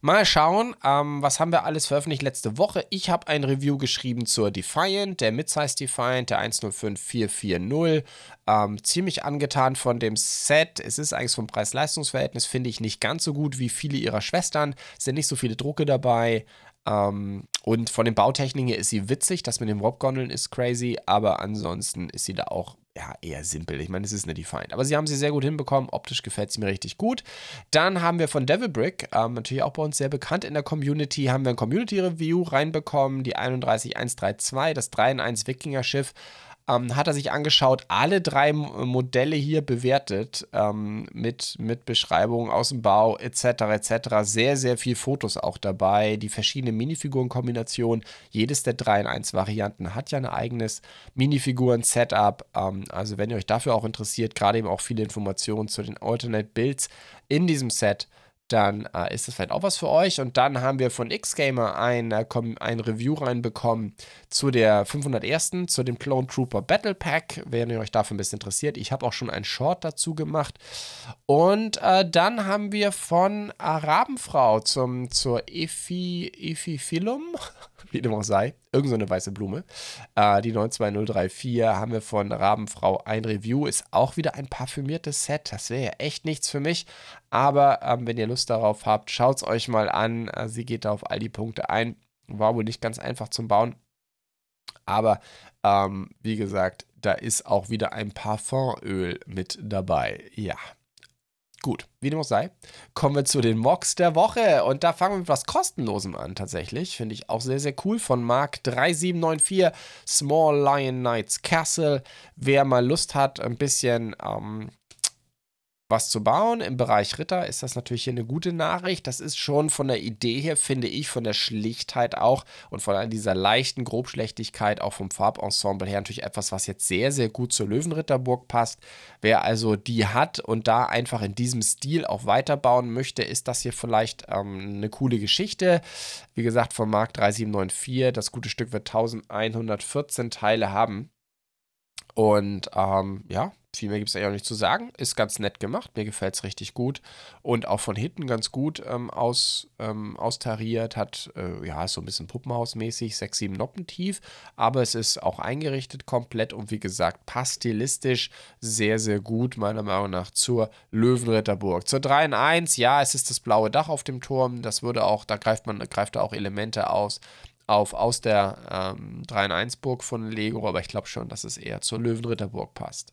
Mal schauen, ähm, was haben wir alles veröffentlicht letzte Woche. Ich habe ein Review geschrieben zur Defiant, der Midsize Defiant, der 105440. Ähm, ziemlich angetan von dem Set. Es ist eigentlich vom Preis-Leistungs-Verhältnis, finde ich, nicht ganz so gut wie viele ihrer Schwestern. Es sind nicht so viele Drucke dabei. Ähm, und von den Bautechniken her ist sie witzig. Das mit den Warp-Gondeln ist crazy, aber ansonsten ist sie da auch ja, eher simpel. Ich meine, es ist eine Defined. Aber sie haben sie sehr gut hinbekommen. Optisch gefällt sie mir richtig gut. Dann haben wir von Devil Brick, ähm, natürlich auch bei uns sehr bekannt in der Community, haben wir ein Community Review reinbekommen. Die 31132, das 3 in 1 Wikinger-Schiff ähm, hat er sich angeschaut, alle drei Modelle hier bewertet ähm, mit, mit Beschreibungen aus dem Bau etc. etc. Sehr, sehr viel Fotos auch dabei, die verschiedenen Minifigurenkombinationen. Jedes der 3 in 1 Varianten hat ja ein eigenes Minifiguren-Setup. Ähm, also wenn ihr euch dafür auch interessiert, gerade eben auch viele Informationen zu den Alternate Builds in diesem Set dann äh, ist das vielleicht auch was für euch. Und dann haben wir von Xgamer ein, äh, ein Review reinbekommen zu der 501. zu dem Clone Trooper Battle Pack, wenn ihr euch dafür ein bisschen interessiert. Ich habe auch schon ein Short dazu gemacht. Und äh, dann haben wir von Arabenfrau zum, zur Efi, Ephiphyllum, wie dem auch sei, irgend so eine weiße Blume. Äh, die 92034 haben wir von Rabenfrau ein Review. Ist auch wieder ein parfümiertes Set. Das wäre ja echt nichts für mich. Aber ähm, wenn ihr Lust darauf habt, schaut es euch mal an. Äh, sie geht da auf all die Punkte ein. War wohl nicht ganz einfach zum Bauen. Aber ähm, wie gesagt, da ist auch wieder ein Parfumöl mit dabei. Ja. Gut, wie dem auch sei, kommen wir zu den Mocks der Woche. Und da fangen wir mit was Kostenlosem an, tatsächlich. Finde ich auch sehr, sehr cool. Von Mark 3794, Small Lion Knights Castle. Wer mal Lust hat, ein bisschen ähm, was zu bauen. Im Bereich Ritter ist das natürlich hier eine gute Nachricht. Das ist schon von der Idee her, finde ich, von der Schlichtheit auch und von dieser leichten Grobschlechtigkeit auch vom Farbensemble her natürlich etwas, was jetzt sehr, sehr gut zur Löwenritterburg passt. Wer also die hat und da einfach in diesem Stil auch weiterbauen möchte, ist das hier vielleicht ähm, eine coole Geschichte. Wie gesagt, vom Mark 3794, das gute Stück wird 1114 Teile haben. Und ähm, ja, viel mehr gibt es eigentlich auch nicht zu sagen. Ist ganz nett gemacht. Mir gefällt es richtig gut. Und auch von hinten ganz gut ähm, aus, ähm, austariert. Hat, äh, ja, ist so ein bisschen Puppenhausmäßig, 6, 7 Noppen tief. Aber es ist auch eingerichtet komplett. Und wie gesagt, passt stilistisch sehr, sehr gut, meiner Meinung nach, zur Löwenritterburg. Zur 3 in 1, ja, es ist das blaue Dach auf dem Turm. Das würde auch, da greift man, greift da auch Elemente aus auf aus der ähm, 3 in 1 Burg von Lego, aber ich glaube schon, dass es eher zur Löwenritterburg passt.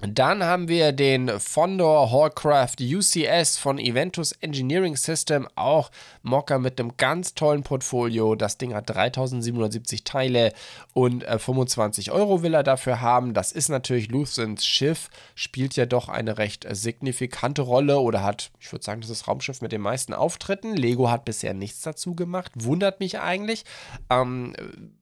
Dann haben wir den Fondor Hallcraft UCS von Eventus Engineering System, auch Mocker mit einem ganz tollen Portfolio. Das Ding hat 3770 Teile und äh, 25 Euro will er dafür haben. Das ist natürlich Luthens Schiff, spielt ja doch eine recht äh, signifikante Rolle oder hat, ich würde sagen, das ist das Raumschiff mit den meisten Auftritten. Lego hat bisher nichts dazu gemacht, wundert mich eigentlich. Ähm,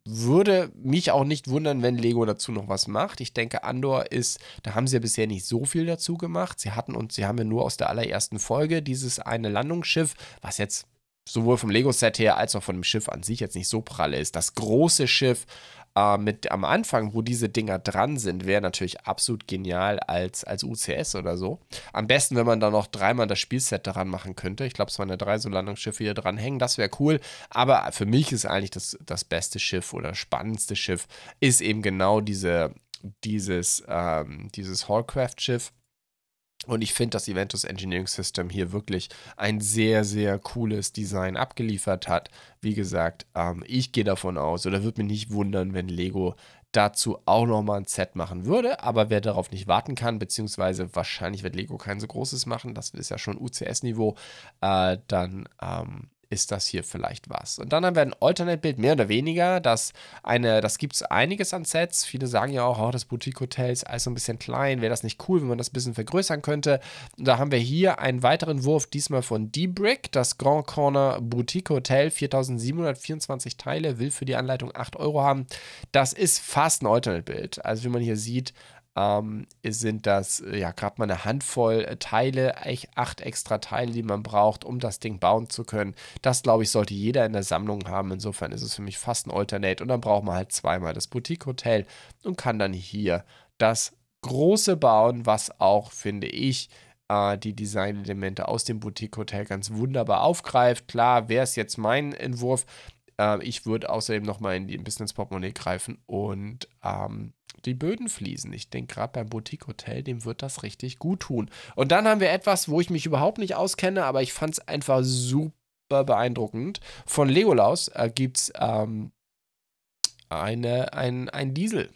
würde mich auch nicht wundern, wenn Lego dazu noch was macht. Ich denke, Andor ist, da haben haben sie ja bisher nicht so viel dazu gemacht. Sie hatten und sie haben ja nur aus der allerersten Folge dieses eine Landungsschiff, was jetzt sowohl vom Lego-Set her als auch von dem Schiff an sich jetzt nicht so pralle ist. Das große Schiff äh, mit am Anfang, wo diese Dinger dran sind, wäre natürlich absolut genial als, als UCS oder so. Am besten, wenn man da noch dreimal das Spielset daran machen könnte. Ich glaube, es waren ja drei so Landungsschiffe hier dranhängen. Das wäre cool. Aber für mich ist eigentlich das, das beste Schiff oder spannendste Schiff, ist eben genau diese dieses, ähm, dieses Hallcraft-Schiff. Und ich finde, dass Eventus Engineering System hier wirklich ein sehr, sehr cooles Design abgeliefert hat. Wie gesagt, ähm, ich gehe davon aus, oder würde mich nicht wundern, wenn Lego dazu auch nochmal ein Set machen würde. Aber wer darauf nicht warten kann, beziehungsweise wahrscheinlich wird Lego kein so großes machen, das ist ja schon UCS-Niveau, äh, dann ähm, ist das hier vielleicht was. Und dann haben wir ein Alternate-Bild, mehr oder weniger. Das, das gibt es einiges an Sets. Viele sagen ja auch, oh, das Boutique-Hotel ist alles so ein bisschen klein. Wäre das nicht cool, wenn man das ein bisschen vergrößern könnte? Und da haben wir hier einen weiteren Wurf, diesmal von D-Brick, das Grand Corner Boutique Hotel, 4724 Teile, will für die Anleitung 8 Euro haben. Das ist fast ein Alternate-Bild. Also wie man hier sieht, ähm, sind das äh, ja gerade mal eine Handvoll äh, Teile, acht extra Teile, die man braucht, um das Ding bauen zu können. Das, glaube ich, sollte jeder in der Sammlung haben. Insofern ist es für mich fast ein Alternate. Und dann braucht man halt zweimal das Boutique-Hotel und kann dann hier das große bauen, was auch, finde ich, äh, die Designelemente aus dem Boutique-Hotel ganz wunderbar aufgreift. Klar, wäre es jetzt mein Entwurf, äh, ich würde außerdem nochmal in die, ein bisschen ins Portemonnaie greifen und ähm, die Böden fließen. Ich denke, gerade beim Boutique Hotel, dem wird das richtig gut tun. Und dann haben wir etwas, wo ich mich überhaupt nicht auskenne, aber ich fand es einfach super beeindruckend. Von Legolaus äh, gibt es ähm, ein, ein Diesel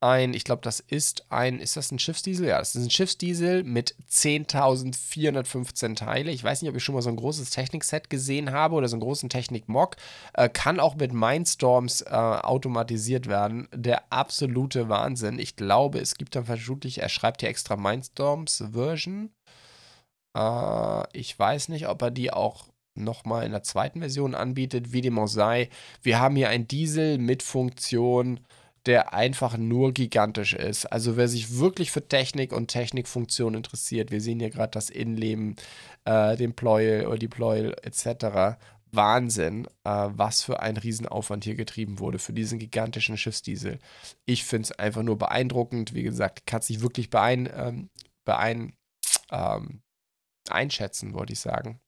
ein, ich glaube, das ist ein, ist das ein Schiffsdiesel? Ja, das ist ein Schiffsdiesel mit 10.415 Teile. Ich weiß nicht, ob ich schon mal so ein großes Technikset gesehen habe oder so einen großen Technik-Mock. Äh, kann auch mit Mindstorms äh, automatisiert werden. Der absolute Wahnsinn. Ich glaube, es gibt dann vermutlich, er schreibt hier extra Mindstorms-Version. Äh, ich weiß nicht, ob er die auch nochmal in der zweiten Version anbietet, wie dem auch sei. Wir haben hier ein Diesel mit Funktion der einfach nur gigantisch ist. Also wer sich wirklich für Technik und Technikfunktion interessiert, wir sehen hier gerade das Innenleben, äh, den Pleuel oder die Pleuel etc. Wahnsinn, äh, was für ein Riesenaufwand hier getrieben wurde für diesen gigantischen Schiffsdiesel. Ich finde es einfach nur beeindruckend. Wie gesagt, kann sich wirklich beein, ähm, beein, ähm, einschätzen, wollte ich sagen.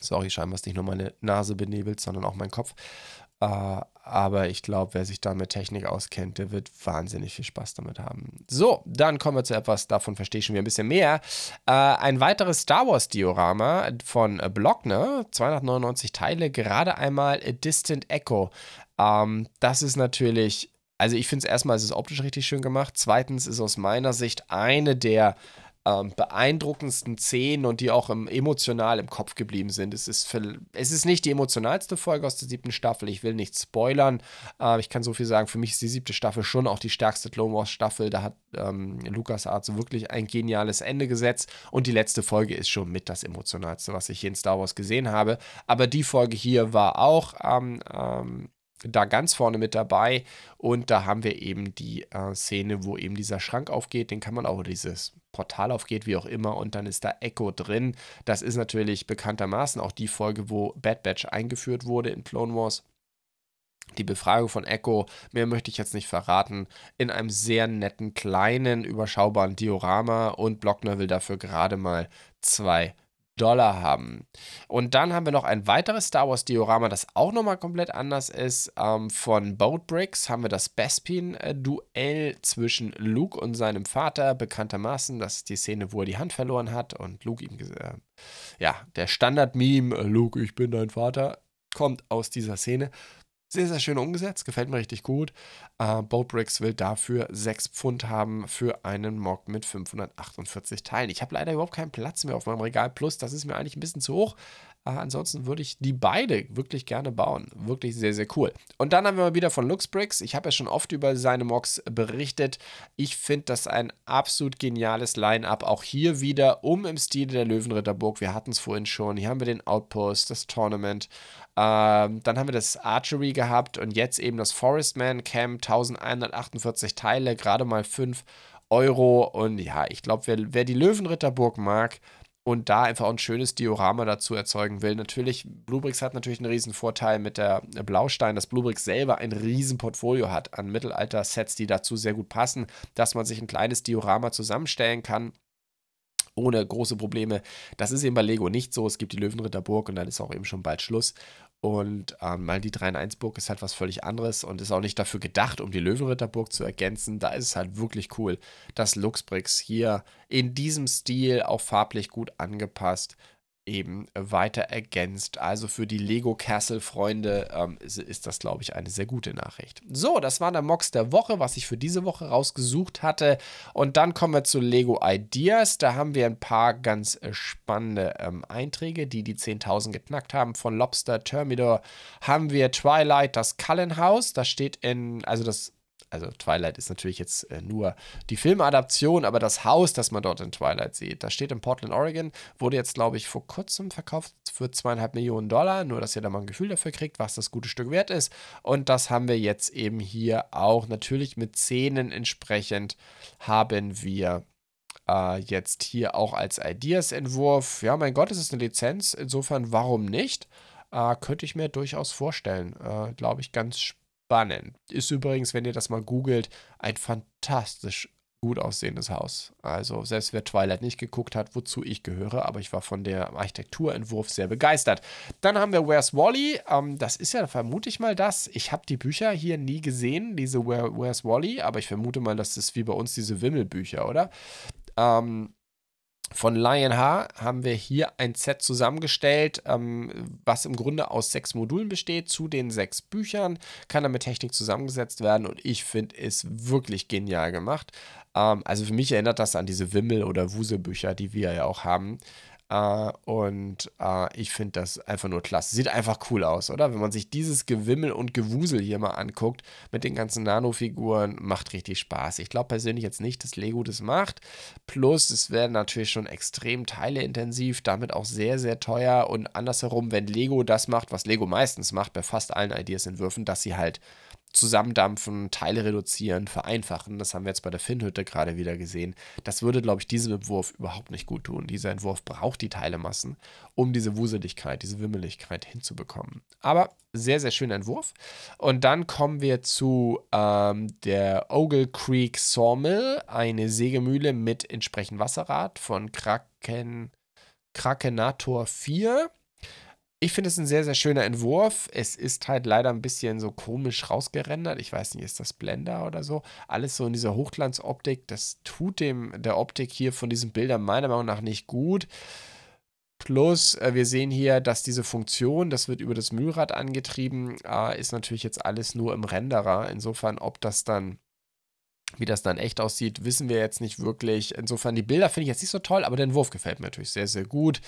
Sorry, scheinbar ist nicht nur meine Nase benebelt, sondern auch mein Kopf. Äh, aber ich glaube, wer sich da mit Technik auskennt, der wird wahnsinnig viel Spaß damit haben. So, dann kommen wir zu etwas, davon verstehe ich schon wieder ein bisschen mehr. Äh, ein weiteres Star Wars-Diorama von Blockner, 299 Teile, gerade einmal A Distant Echo. Ähm, das ist natürlich also ich finde es erstmal, es ist optisch richtig schön gemacht. Zweitens ist aus meiner Sicht eine der ähm, beeindruckendsten Szenen und die auch im, emotional im Kopf geblieben sind. Es ist, für, es ist nicht die emotionalste Folge aus der siebten Staffel. Ich will nicht spoilern. Äh, ich kann so viel sagen. Für mich ist die siebte Staffel schon auch die stärkste Clone Wars Staffel. Da hat ähm, Lukas Arzt wirklich ein geniales Ende gesetzt. Und die letzte Folge ist schon mit das emotionalste, was ich hier in Star Wars gesehen habe. Aber die Folge hier war auch ähm, ähm da ganz vorne mit dabei. Und da haben wir eben die äh, Szene, wo eben dieser Schrank aufgeht. Den kann man auch, dieses Portal aufgeht, wie auch immer. Und dann ist da Echo drin. Das ist natürlich bekanntermaßen auch die Folge, wo Bad Batch eingeführt wurde in Clone Wars. Die Befragung von Echo, mehr möchte ich jetzt nicht verraten, in einem sehr netten, kleinen, überschaubaren Diorama und Blockner will dafür gerade mal zwei Dollar haben. Und dann haben wir noch ein weiteres Star Wars Diorama, das auch nochmal komplett anders ist. Ähm, von Boat Bricks haben wir das Bespin-Duell zwischen Luke und seinem Vater, bekanntermaßen. Das ist die Szene, wo er die Hand verloren hat und Luke ihm, äh, ja, der Standard-Meme, Luke, ich bin dein Vater, kommt aus dieser Szene. Sehr, sehr schön umgesetzt, gefällt mir richtig gut. Äh, Boatbricks will dafür 6 Pfund haben für einen Mock mit 548 Teilen. Ich habe leider überhaupt keinen Platz mehr auf meinem Regal Plus, das ist mir eigentlich ein bisschen zu hoch. Äh, ansonsten würde ich die beide wirklich gerne bauen. Wirklich sehr, sehr cool. Und dann haben wir mal wieder von Luxbricks. Ich habe ja schon oft über seine Mocks berichtet. Ich finde das ein absolut geniales Line-Up. Auch hier wieder um im Stil der Löwenritterburg. Wir hatten es vorhin schon. Hier haben wir den Outpost, das Tournament. Ähm, dann haben wir das Archery gehabt und jetzt eben das Forestman Camp. 1148 Teile, gerade mal 5 Euro. Und ja, ich glaube, wer, wer die Löwenritterburg mag, und da einfach auch ein schönes Diorama dazu erzeugen will. Natürlich, Bluebricks hat natürlich einen riesen Vorteil mit der Blaustein, dass Bluebricks selber ein riesen Portfolio hat an Mittelalter-Sets, die dazu sehr gut passen, dass man sich ein kleines Diorama zusammenstellen kann ohne große Probleme. Das ist eben bei Lego nicht so. Es gibt die Löwenritterburg und dann ist auch eben schon bald Schluss. Und ähm, weil die 3 in 1 Burg ist halt was völlig anderes und ist auch nicht dafür gedacht, um die Löwenritterburg zu ergänzen. Da ist es halt wirklich cool, dass Luxbricks hier in diesem Stil auch farblich gut angepasst eben weiter ergänzt. Also für die Lego Castle Freunde ähm, ist, ist, das, glaube ich, eine sehr gute Nachricht. So, das war der Mox der Woche, was ich für diese Woche rausgesucht hatte. Und dann kommen wir zu Lego Ideas. Da haben wir ein paar ganz äh, spannende ähm, Einträge, die die 10.000 geknackt haben. Von Lobster Thermidor haben wir Twilight, das Cullenhaus. Das steht in, also das also Twilight ist natürlich jetzt äh, nur die Filmadaption, aber das Haus, das man dort in Twilight sieht, das steht in Portland, Oregon, wurde jetzt, glaube ich, vor kurzem verkauft für zweieinhalb Millionen Dollar, nur dass ihr da mal ein Gefühl dafür kriegt, was das gute Stück wert ist. Und das haben wir jetzt eben hier auch natürlich mit Szenen entsprechend haben wir äh, jetzt hier auch als Ideas-Entwurf. Ja, mein Gott, es ist eine Lizenz, insofern warum nicht? Äh, könnte ich mir durchaus vorstellen. Äh, glaube ich, ganz spannend spannend. Ist übrigens, wenn ihr das mal googelt, ein fantastisch gut aussehendes Haus. Also selbst wer Twilight nicht geguckt hat, wozu ich gehöre, aber ich war von der Architekturentwurf sehr begeistert. Dann haben wir Where's Wally. Ähm, das ist ja vermute ich mal das. Ich habe die Bücher hier nie gesehen, diese Where, Where's Wally, aber ich vermute mal, das ist wie bei uns diese Wimmelbücher, oder? Ähm, von Lionheart haben wir hier ein Set zusammengestellt, ähm, was im Grunde aus sechs Modulen besteht. Zu den sechs Büchern kann er mit Technik zusammengesetzt werden und ich finde es wirklich genial gemacht. Ähm, also für mich erinnert das an diese Wimmel- oder Wuse-Bücher, die wir ja auch haben. Uh, und uh, ich finde das einfach nur klasse. Sieht einfach cool aus, oder? Wenn man sich dieses Gewimmel und Gewusel hier mal anguckt mit den ganzen Nano-Figuren, macht richtig Spaß. Ich glaube persönlich jetzt nicht, dass Lego das macht. Plus, es werden natürlich schon extrem teileintensiv, damit auch sehr, sehr teuer. Und andersherum, wenn Lego das macht, was Lego meistens macht bei fast allen Ideas-Entwürfen, dass sie halt zusammendampfen, Teile reduzieren, vereinfachen. Das haben wir jetzt bei der Finnhütte gerade wieder gesehen. Das würde, glaube ich, diesem Entwurf überhaupt nicht gut tun. Dieser Entwurf braucht die Teilemassen, um diese Wuseligkeit, diese Wimmeligkeit hinzubekommen. Aber sehr, sehr schöner Entwurf. Und dann kommen wir zu ähm, der Ogle Creek Sawmill, eine Sägemühle mit entsprechend Wasserrad von Kraken, Krakenator 4. Ich finde es ein sehr, sehr schöner Entwurf. Es ist halt leider ein bisschen so komisch rausgerendert. Ich weiß nicht, ist das Blender oder so? Alles so in dieser Hochglanzoptik. Das tut dem der Optik hier von diesen Bildern meiner Meinung nach nicht gut. Plus, äh, wir sehen hier, dass diese Funktion, das wird über das Mühlrad angetrieben, äh, ist natürlich jetzt alles nur im Renderer. Insofern, ob das dann wie das dann echt aussieht, wissen wir jetzt nicht wirklich. Insofern, die Bilder finde ich jetzt nicht so toll, aber der Entwurf gefällt mir natürlich sehr, sehr gut.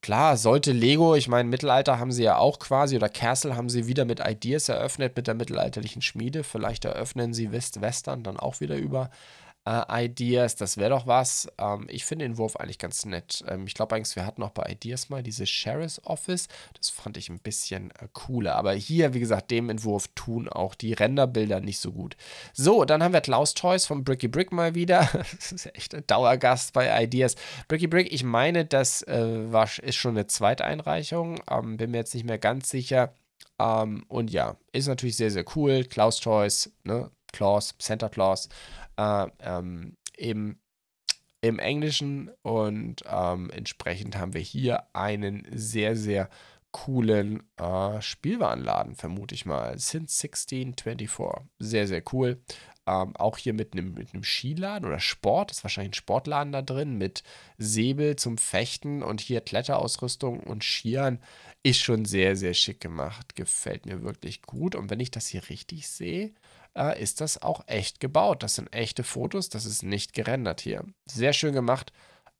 Klar, sollte Lego, ich meine, Mittelalter haben sie ja auch quasi, oder Castle haben sie wieder mit Ideas eröffnet, mit der mittelalterlichen Schmiede. Vielleicht eröffnen sie West Western dann auch wieder über äh, Ideas, das wäre doch was. Ähm, ich finde den Wurf eigentlich ganz nett. Ähm, ich glaube eigentlich, wir hatten auch bei Ideas mal diese Sheriff's Office. Das fand ich ein bisschen äh, cooler. Aber hier, wie gesagt, dem Entwurf tun auch die Renderbilder nicht so gut. So, dann haben wir Klaus Toys von Bricky Brick mal wieder. das ist echt ein Dauergast bei Ideas. Bricky Brick, ich meine, das äh, war, ist schon eine Zweiteinreichung. Ähm, bin mir jetzt nicht mehr ganz sicher. Ähm, und ja, ist natürlich sehr, sehr cool. Klaus Toys, ne? Claus, Santa Claus äh, ähm, im, im Englischen und ähm, entsprechend haben wir hier einen sehr, sehr coolen äh, Spielwarenladen, vermute ich mal. Since 1624. Sehr, sehr cool. Ähm, auch hier mit einem mit Skiladen oder Sport, ist wahrscheinlich ein Sportladen da drin, mit Säbel zum Fechten und hier Kletterausrüstung und Skiern. Ist schon sehr, sehr schick gemacht. Gefällt mir wirklich gut. Und wenn ich das hier richtig sehe, äh, ist das auch echt gebaut. Das sind echte Fotos, das ist nicht gerendert hier. Sehr schön gemacht.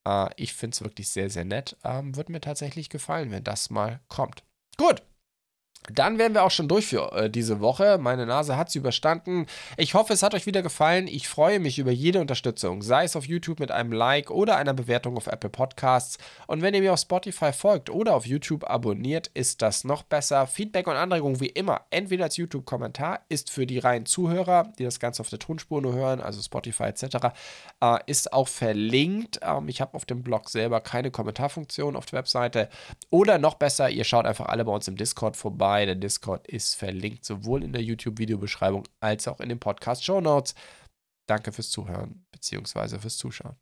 Äh, ich finde es wirklich sehr, sehr nett. Ähm, wird mir tatsächlich gefallen, wenn das mal kommt. Gut, dann wären wir auch schon durch für äh, diese Woche. Meine Nase hat es überstanden. Ich hoffe, es hat euch wieder gefallen. Ich freue mich über jede Unterstützung, sei es auf YouTube mit einem Like oder einer Bewertung auf Apple Podcasts. Und wenn ihr mir auf Spotify folgt oder auf YouTube abonniert, ist das noch besser. Feedback und Anregungen wie immer, entweder als YouTube-Kommentar, ist für die reinen Zuhörer, die das Ganze auf der Tonspur nur hören, also Spotify etc., äh, ist auch verlinkt. Ähm, ich habe auf dem Blog selber keine Kommentarfunktion auf der Webseite. Oder noch besser, ihr schaut einfach alle bei uns im Discord vorbei dabei. Der Discord ist verlinkt sowohl in der YouTube-Videobeschreibung als auch in den Podcast-Show Notes. Danke fürs Zuhören bzw. fürs Zuschauen.